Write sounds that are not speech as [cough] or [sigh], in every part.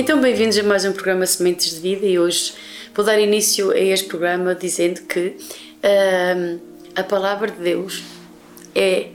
Então, bem-vindos a mais um programa Sementes de Vida e hoje vou dar início a este programa dizendo que a palavra de Deus é,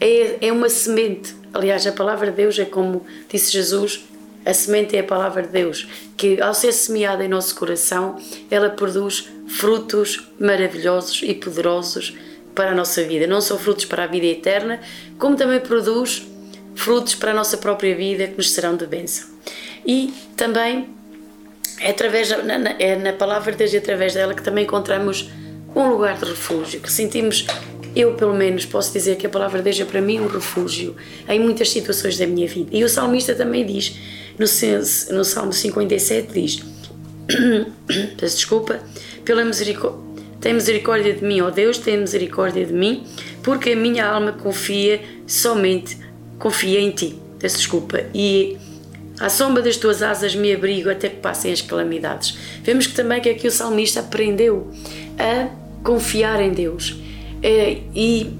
é, é uma semente. Aliás, a palavra de Deus é como disse Jesus, a semente é a palavra de Deus, que ao ser semeada em nosso coração, ela produz frutos maravilhosos e poderosos para a nossa vida. Não só frutos para a vida eterna, como também produz frutos para a nossa própria vida que nos serão de bênção e também é através na, é na palavra de Deus e através dela que também encontramos um lugar de refúgio, que sentimos, eu pelo menos posso dizer que a palavra de Deus é para mim um refúgio em muitas situações da minha vida. E o salmista também diz, no, no Salmo 57 diz, [coughs] peço desculpa, pela misericórdia, tem misericórdia de mim, ó Deus, tem misericórdia de mim, porque a minha alma confia somente, confia em Ti. Peço desculpa. E à sombra das tuas asas me abrigo até que passem as calamidades. Vemos que também que aqui o salmista aprendeu a confiar em Deus eh, e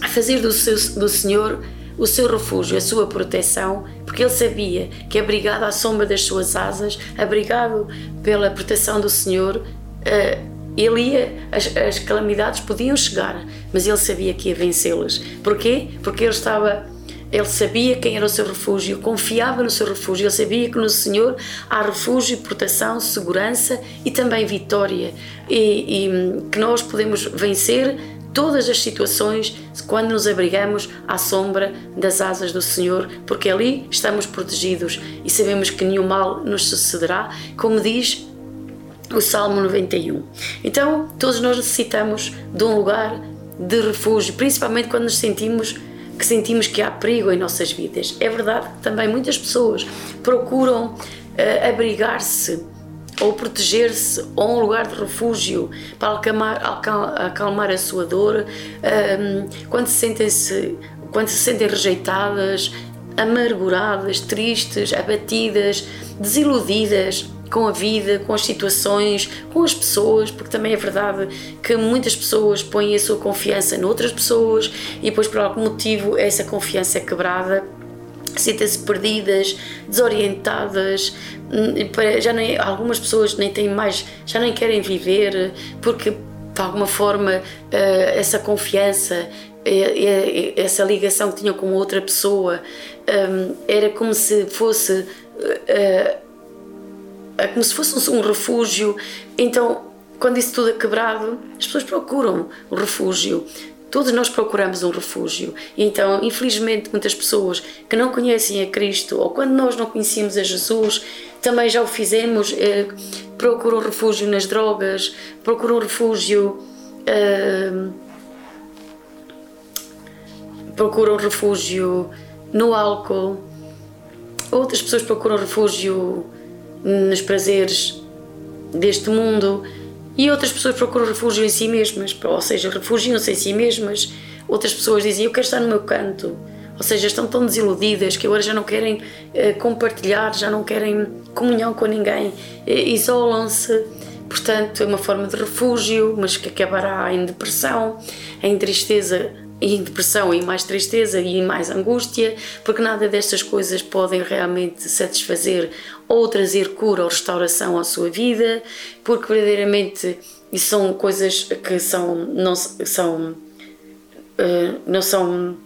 a fazer do, seu, do Senhor o seu refúgio, a sua proteção, porque ele sabia que abrigado à sombra das suas asas, abrigado pela proteção do Senhor, eh, ele ia, as, as calamidades podiam chegar, mas ele sabia que ia vencê-las. Porquê? Porque ele estava ele sabia quem era o seu refúgio, confiava no seu refúgio, ele sabia que no Senhor há refúgio, proteção, segurança e também vitória. E, e que nós podemos vencer todas as situações quando nos abrigamos à sombra das asas do Senhor, porque ali estamos protegidos e sabemos que nenhum mal nos sucederá, como diz o Salmo 91. Então, todos nós necessitamos de um lugar de refúgio, principalmente quando nos sentimos que sentimos que há perigo em nossas vidas. É verdade que também muitas pessoas procuram uh, abrigar-se ou proteger-se ou um lugar de refúgio para acalmar, acalmar a sua dor um, quando se sentem -se, quando se sentem rejeitadas, amarguradas, tristes, abatidas, desiludidas com a vida, com as situações, com as pessoas, porque também é verdade que muitas pessoas põem a sua confiança noutras pessoas e depois por algum motivo essa confiança é quebrada sentem-se perdidas, desorientadas, hum, já nem, algumas pessoas nem têm mais, já nem querem viver porque de alguma forma eh, essa confiança essa ligação que tinham com outra pessoa hum, era como se fosse eh, é como se fosse um refúgio. Então, quando isso tudo é quebrado, as pessoas procuram o refúgio. Todos nós procuramos um refúgio. Então, infelizmente, muitas pessoas que não conhecem a Cristo ou quando nós não conhecíamos a Jesus, também já o fizemos, eh, procuram refúgio nas drogas, procuram refúgio. Eh, procuram refúgio no álcool. Outras pessoas procuram refúgio nos prazeres deste mundo e outras pessoas procuram refúgio em si mesmas, ou seja, refugiam-se em si mesmas. Outras pessoas dizem: Eu quero estar no meu canto, ou seja, estão tão desiludidas que agora já não querem uh, compartilhar, já não querem comunhão com ninguém, isolam-se. Portanto, é uma forma de refúgio, mas que acabará em depressão, em tristeza e depressão e mais tristeza e mais angústia, porque nada destas coisas podem realmente satisfazer ou trazer cura ou restauração à sua vida, porque verdadeiramente são coisas que são não são uh, não são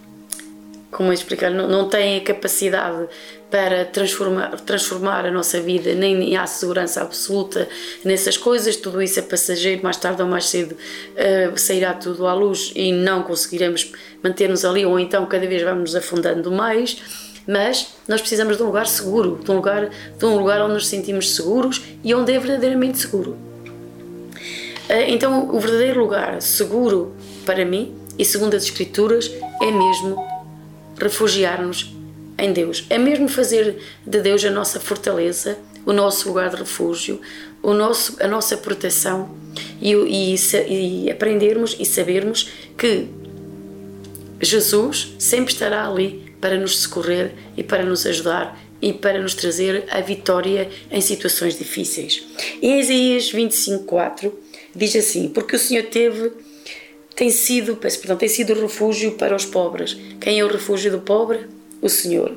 como é explicar não, não têm a capacidade para transformar, transformar a nossa vida, nem há segurança absoluta nessas coisas, tudo isso é passageiro, mais tarde ou mais cedo uh, sairá tudo à luz e não conseguiremos manter-nos ali, ou então cada vez vamos afundando mais. Mas nós precisamos de um lugar seguro, de um lugar, de um lugar onde nos sentimos seguros e onde é verdadeiramente seguro. Uh, então, o verdadeiro lugar seguro para mim, e segundo as Escrituras, é mesmo refugiar-nos em Deus. É mesmo fazer de Deus a nossa fortaleza, o nosso lugar de refúgio, o nosso, a nossa proteção e, e, e aprendermos e sabermos que Jesus sempre estará ali para nos socorrer e para nos ajudar e para nos trazer a vitória em situações difíceis. Em Isaías 25:4 diz assim: Porque o Senhor teve tem sido, peço perdão, tem sido refúgio para os pobres. Quem é o refúgio do pobre? o Senhor.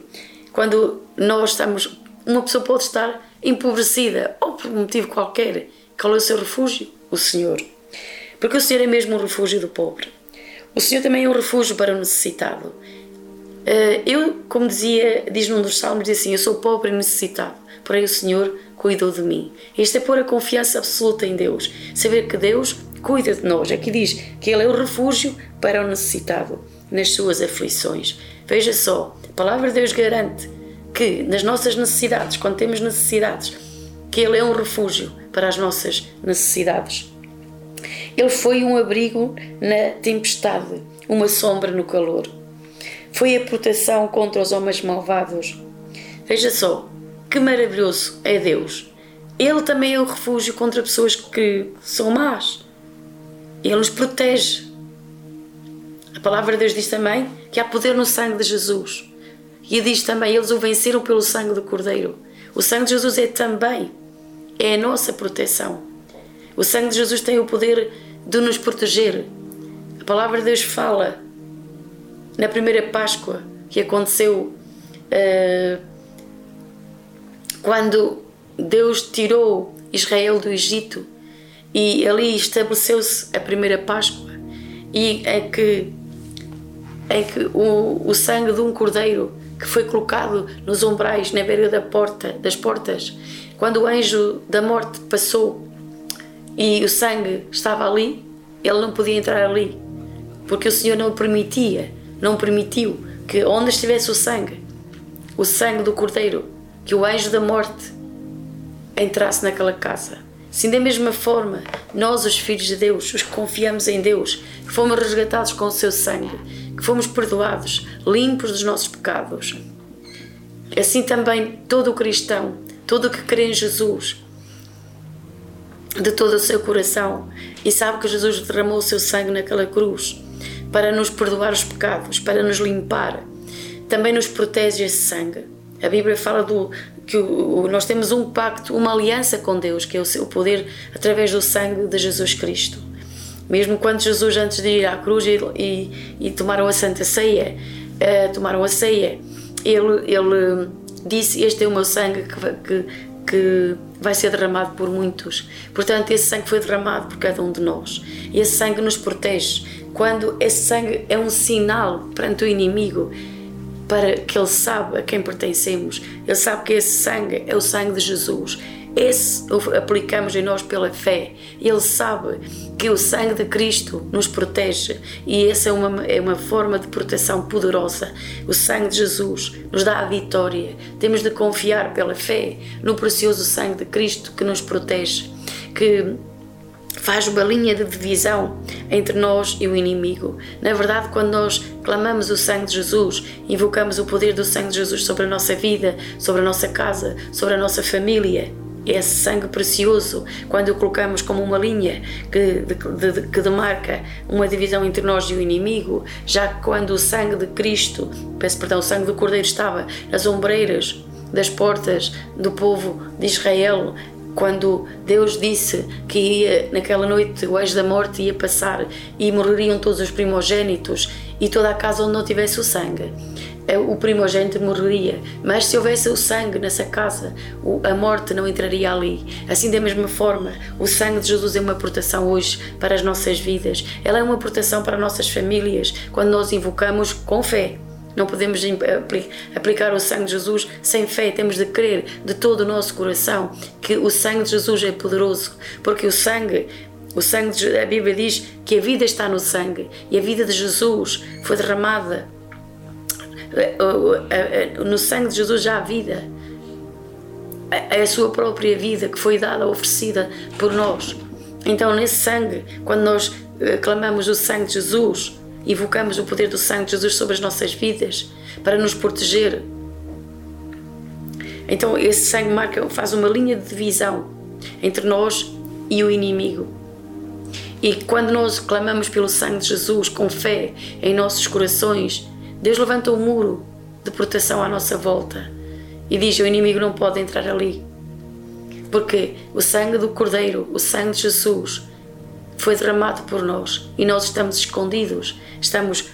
Quando nós estamos uma pessoa pode estar empobrecida ou por um motivo qualquer. Qual é o seu refúgio? O Senhor. Porque o Senhor é mesmo o refúgio do pobre. O Senhor também é um refúgio para o necessitado. Eh, eu, como dizia, diz num dos salmos, diz assim: Eu sou pobre e necessitado, porém o Senhor cuidou de mim. Isto é pôr a confiança absoluta em Deus. Saber que Deus cuida de nós. Aqui diz que Ele é o refúgio para o necessitado nas suas aflições. Veja só, a palavra de Deus garante que nas nossas necessidades, quando temos necessidades, que Ele é um refúgio para as nossas necessidades. Ele foi um abrigo na tempestade, uma sombra no calor. Foi a proteção contra os homens malvados. Veja só, que maravilhoso é Deus. Ele também é o refúgio contra pessoas que são más. Ele nos protege. A palavra de Deus diz também que há poder no sangue de Jesus. E diz também: eles o venceram pelo sangue do Cordeiro. O sangue de Jesus é também é a nossa proteção. O sangue de Jesus tem o poder de nos proteger. A palavra de Deus fala na primeira Páscoa que aconteceu uh, quando Deus tirou Israel do Egito e ali estabeleceu-se a primeira Páscoa. E é que é que o, o sangue de um cordeiro que foi colocado nos umbrais na beira da porta das portas quando o anjo da morte passou e o sangue estava ali ele não podia entrar ali porque o Senhor não permitia não permitiu que onde estivesse o sangue o sangue do cordeiro que o anjo da morte entrasse naquela casa Sim, da mesma forma, nós, os filhos de Deus, os que confiamos em Deus, que fomos resgatados com o seu sangue, que fomos perdoados, limpos dos nossos pecados. Assim também todo cristão, todo que crê em Jesus, de todo o seu coração, e sabe que Jesus derramou o seu sangue naquela cruz para nos perdoar os pecados, para nos limpar, também nos protege esse sangue. A Bíblia fala do, que o, nós temos um pacto, uma aliança com Deus, que é o, poder através do sangue de Jesus Cristo. Mesmo quando Jesus, antes de ir à cruz e, e, e tomaram a Santa Ceia, uh, tomaram a ceia, ele, ele disse: Este é o meu sangue que, que, que vai ser derramado por muitos. Portanto, esse sangue foi derramado por cada um de nós. E esse sangue nos protege. Quando esse sangue é um sinal perante o inimigo, para que Ele sabe a quem pertencemos. Ele sabe que esse sangue é o sangue de Jesus. Esse aplicamos em nós pela fé. Ele sabe que o sangue de Cristo nos protege e essa é uma, é uma forma de proteção poderosa. O sangue de Jesus nos dá a vitória. Temos de confiar pela fé no precioso sangue de Cristo que nos protege, que faz uma linha de divisão entre nós e o inimigo. Na verdade, quando nós clamamos o sangue de Jesus, invocamos o poder do sangue de Jesus sobre a nossa vida, sobre a nossa casa, sobre a nossa família, esse sangue precioso, quando o colocamos como uma linha que, de, de, que demarca uma divisão entre nós e o inimigo, já que quando o sangue de Cristo, peço perdão, o sangue do Cordeiro estava nas ombreiras das portas do povo de Israel, quando Deus disse que ia, naquela noite o anjo da morte ia passar e morreriam todos os primogênitos e toda a casa onde não tivesse o sangue. É, o primogênito morreria, mas se houvesse o sangue nessa casa, a morte não entraria ali. Assim, da mesma forma, o sangue de Jesus é uma proteção hoje para as nossas vidas, ela é uma proteção para as nossas famílias quando nós invocamos com fé. Não podemos aplicar o sangue de Jesus sem fé, temos de crer de todo o nosso coração que o sangue de Jesus é poderoso, porque o sangue o sangue de, a Bíblia diz que a vida está no sangue e a vida de Jesus foi derramada. No sangue de Jesus já há vida. É a sua própria vida que foi dada, oferecida por nós. Então, nesse sangue, quando nós eh, clamamos o sangue de Jesus, invocamos o poder do sangue de Jesus sobre as nossas vidas para nos proteger. Então esse sangue marca, faz uma linha de divisão entre nós e o inimigo. E quando nós clamamos pelo sangue de Jesus com fé em nossos corações, Deus levanta um muro de proteção à nossa volta e diz: o inimigo não pode entrar ali. Porque o sangue do Cordeiro, o sangue de Jesus, foi derramado por nós e nós estamos escondidos, estamos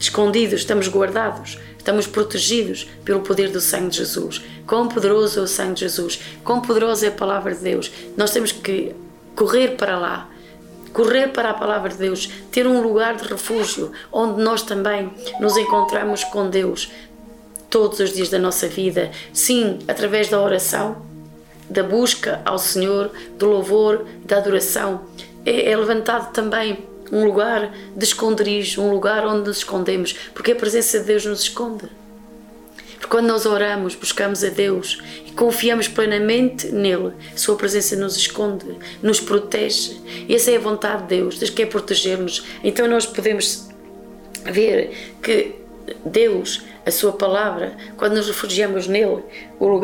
escondidos, estamos guardados, Estamos protegidos pelo poder do sangue de Jesus. Quão poderoso é o sangue de Jesus, quão poderosa é a palavra de Deus. Nós temos que correr para lá, correr para a palavra de Deus, ter um lugar de refúgio onde nós também nos encontramos com Deus todos os dias da nossa vida. Sim, através da oração, da busca ao Senhor, do louvor, da adoração. É, é levantado também um lugar de esconderijo, um lugar onde nos escondemos, porque a presença de Deus nos esconde. Porque quando nós oramos, buscamos a Deus e confiamos plenamente nele, Sua presença nos esconde, nos protege. E essa é a vontade de Deus, Deus quer proteger-nos. Então nós podemos ver que Deus, a Sua palavra, quando nos refugiamos nele,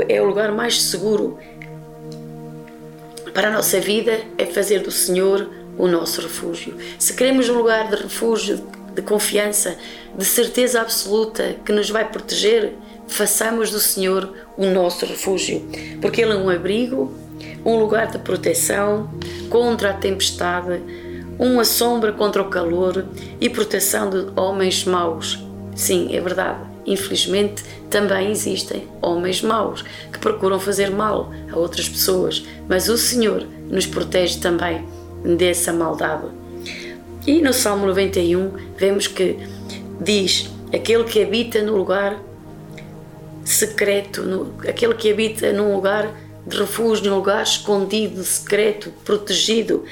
é o lugar mais seguro para a nossa vida, é fazer do Senhor o nosso refúgio. Se queremos um lugar de refúgio, de confiança, de certeza absoluta que nos vai proteger, façamos do Senhor o nosso refúgio, porque Ele é um abrigo, um lugar de proteção contra a tempestade, uma sombra contra o calor e proteção de homens maus. Sim, é verdade. Infelizmente, também existem homens maus que procuram fazer mal a outras pessoas, mas o Senhor nos protege também dessa maldade. E no Salmo 91 vemos que diz: aquele que habita no lugar secreto, no, aquele que habita num lugar de refúgio, num lugar escondido, secreto, protegido,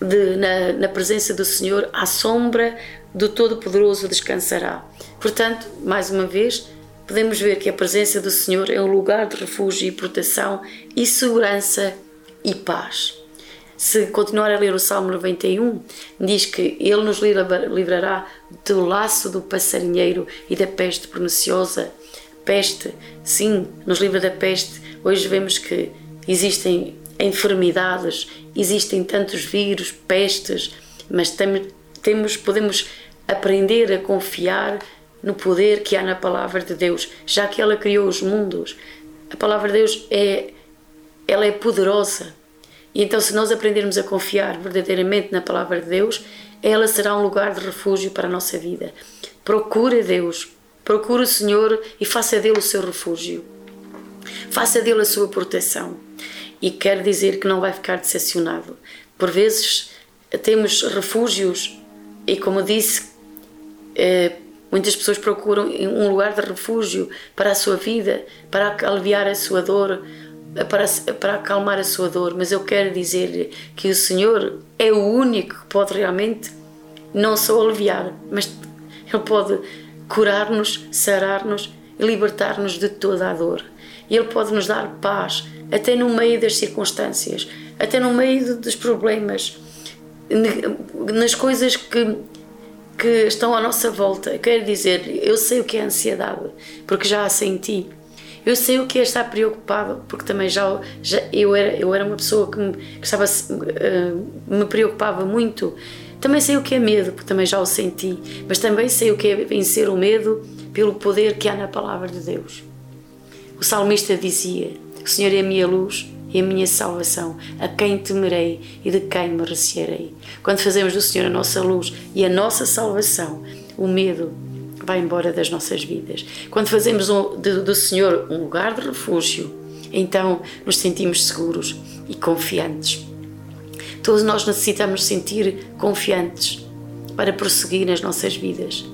de, na, na presença do Senhor, à sombra do Todo-Poderoso descansará. Portanto, mais uma vez, podemos ver que a presença do Senhor é um lugar de refúgio e proteção e segurança e paz. Se continuar a ler o Salmo 91, diz que Ele nos livrará do laço do passarinheiro e da peste perniciosa. Peste, sim, nos livra da peste. Hoje vemos que existem enfermidades, existem tantos vírus, pestes, mas temos, podemos aprender a confiar no poder que há na palavra de Deus, já que ela criou os mundos. A palavra de Deus é ela é poderosa e então, se nós aprendermos a confiar verdadeiramente na palavra de Deus, ela será um lugar de refúgio para a nossa vida. Procure Deus, procure o Senhor e faça dele o seu refúgio. Faça dele a sua proteção. E quer dizer que não vai ficar decepcionado. Por vezes temos refúgios e, como disse, eh, muitas pessoas procuram um lugar de refúgio para a sua vida, para aliviar a sua dor para, para acalmar a sua dor, mas eu quero dizer que o Senhor é o único que pode realmente não só aliviar, mas Ele pode curar-nos, sarar-nos e libertar-nos de toda a dor. Ele pode nos dar paz, até no meio das circunstâncias, até no meio dos problemas, nas coisas que, que estão à nossa volta. Quero dizer, eu sei o que é ansiedade, porque já a senti. Eu sei o que é estar preocupado, porque também já, já eu, era, eu era uma pessoa que, me, que estava, uh, me preocupava muito. Também sei o que é medo, porque também já o senti, mas também sei o que é vencer o medo pelo poder que há na palavra de Deus. O salmista dizia: O Senhor é a minha luz e a minha salvação, a quem temerei e de quem me recearei. Quando fazemos do Senhor a nossa luz e a nossa salvação, o medo vai embora das nossas vidas. Quando fazemos do Senhor um lugar de refúgio, então nos sentimos seguros e confiantes. Todos nós necessitamos sentir confiantes para prosseguir nas nossas vidas.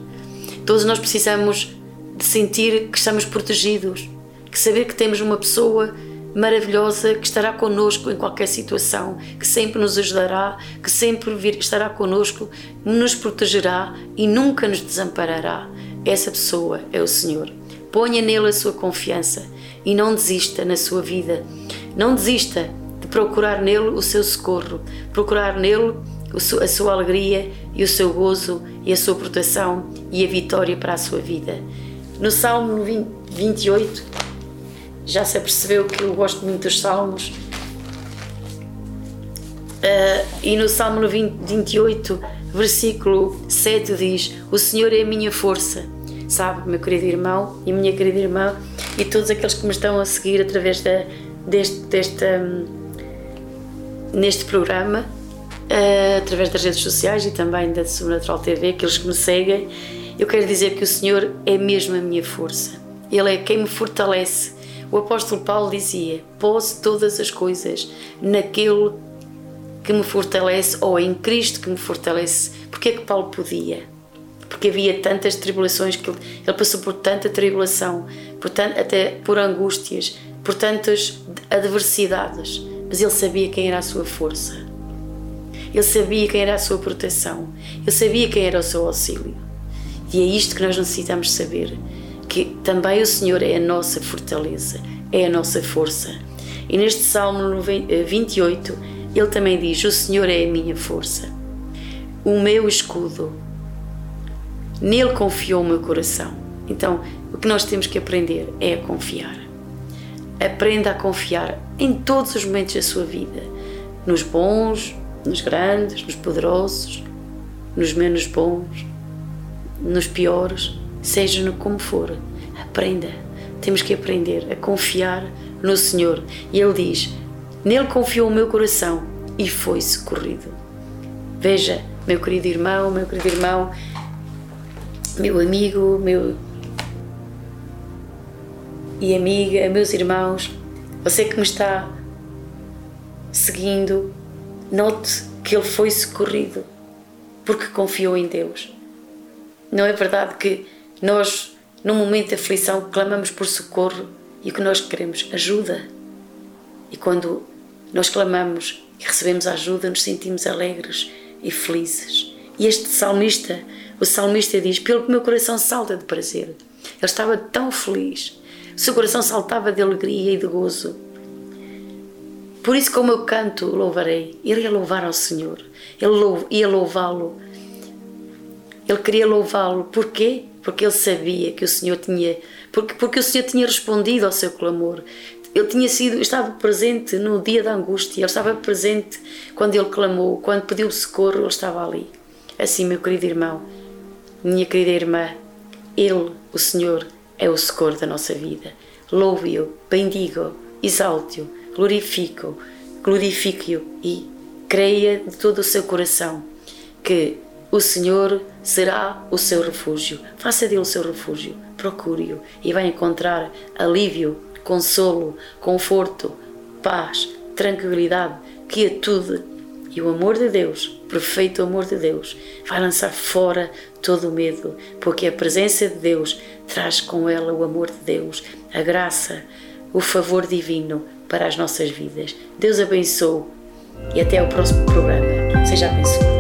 Todos nós precisamos de sentir que estamos protegidos, que saber que temos uma pessoa maravilhosa que estará conosco em qualquer situação, que sempre nos ajudará, que sempre estará conosco, nos protegerá e nunca nos desamparará. Essa pessoa é o Senhor. Ponha nele a sua confiança e não desista na sua vida. Não desista de procurar nele o seu socorro, procurar nele a sua alegria e o seu gozo e a sua proteção e a vitória para a sua vida. No Salmo 28, já se apercebeu que eu gosto muito dos Salmos. Uh, e no Salmo 20, 28, versículo 7 diz: O Senhor é a minha força. Sabe, meu querido irmão e minha querida irmã, e todos aqueles que me estão a seguir através da, deste, deste, um, neste programa, uh, através das redes sociais e também da Sobrenatural TV, aqueles que me seguem, eu quero dizer que o Senhor é mesmo a minha força. Ele é quem me fortalece. O apóstolo Paulo dizia: Posso todas as coisas naquele que me fortalece ou em Cristo que me fortalece. Porque é que Paulo podia? Porque havia tantas tribulações que ele, ele passou por tanta tribulação, por tant, até por angústias, por tantas adversidades, mas ele sabia quem era a sua força. Ele sabia quem era a sua proteção. Ele sabia quem era o seu auxílio. E é isto que nós necessitamos saber: que também o Senhor é a nossa fortaleza, é a nossa força. E neste Salmo 28, eh, ele também diz: O Senhor é a minha força, o meu escudo. Nele confiou o meu coração. Então, o que nós temos que aprender é a confiar. Aprenda a confiar em todos os momentos da sua vida, nos bons, nos grandes, nos poderosos, nos menos bons, nos piores, seja no como for. Aprenda. Temos que aprender a confiar no Senhor. E Ele diz: Nele confiou o meu coração e foi socorrido. Veja, meu querido irmão, meu querido irmão, meu amigo, meu e amiga, meus irmãos, você que me está seguindo, note que ele foi socorrido porque confiou em Deus. Não é verdade que nós, num momento de aflição, clamamos por socorro e o que nós queremos? Ajuda. E quando nós clamamos e recebemos ajuda, nos sentimos alegres e felizes. E este salmista, o salmista diz: Pelo que meu coração salta de prazer. Ele estava tão feliz, o seu coração saltava de alegria e de gozo. Por isso, como eu canto, louvarei. Ele ia louvar ao Senhor, ele ia louvá-lo ele queria louvá-lo. Porquê? Porque ele sabia que o Senhor tinha, porque, porque o Senhor tinha respondido ao seu clamor. Ele tinha sido, estava presente no dia da angústia, ele estava presente quando ele clamou, quando pediu socorro, ele estava ali. Assim, meu querido irmão, minha querida irmã, ele, o Senhor, é o socorro da nossa vida. Louve-o, bendigo-o, exalte-o, glorifico-o, glorifique-o e creia de todo o seu coração que o Senhor será o seu refúgio. Faça dele o seu refúgio. Procure-o e vai encontrar alívio, consolo, conforto, paz, tranquilidade, quietude. E o amor de Deus, perfeito amor de Deus, vai lançar fora todo o medo, porque a presença de Deus traz com ela o amor de Deus, a graça, o favor divino para as nossas vidas. Deus abençoe e até ao próximo programa. Seja abençoado.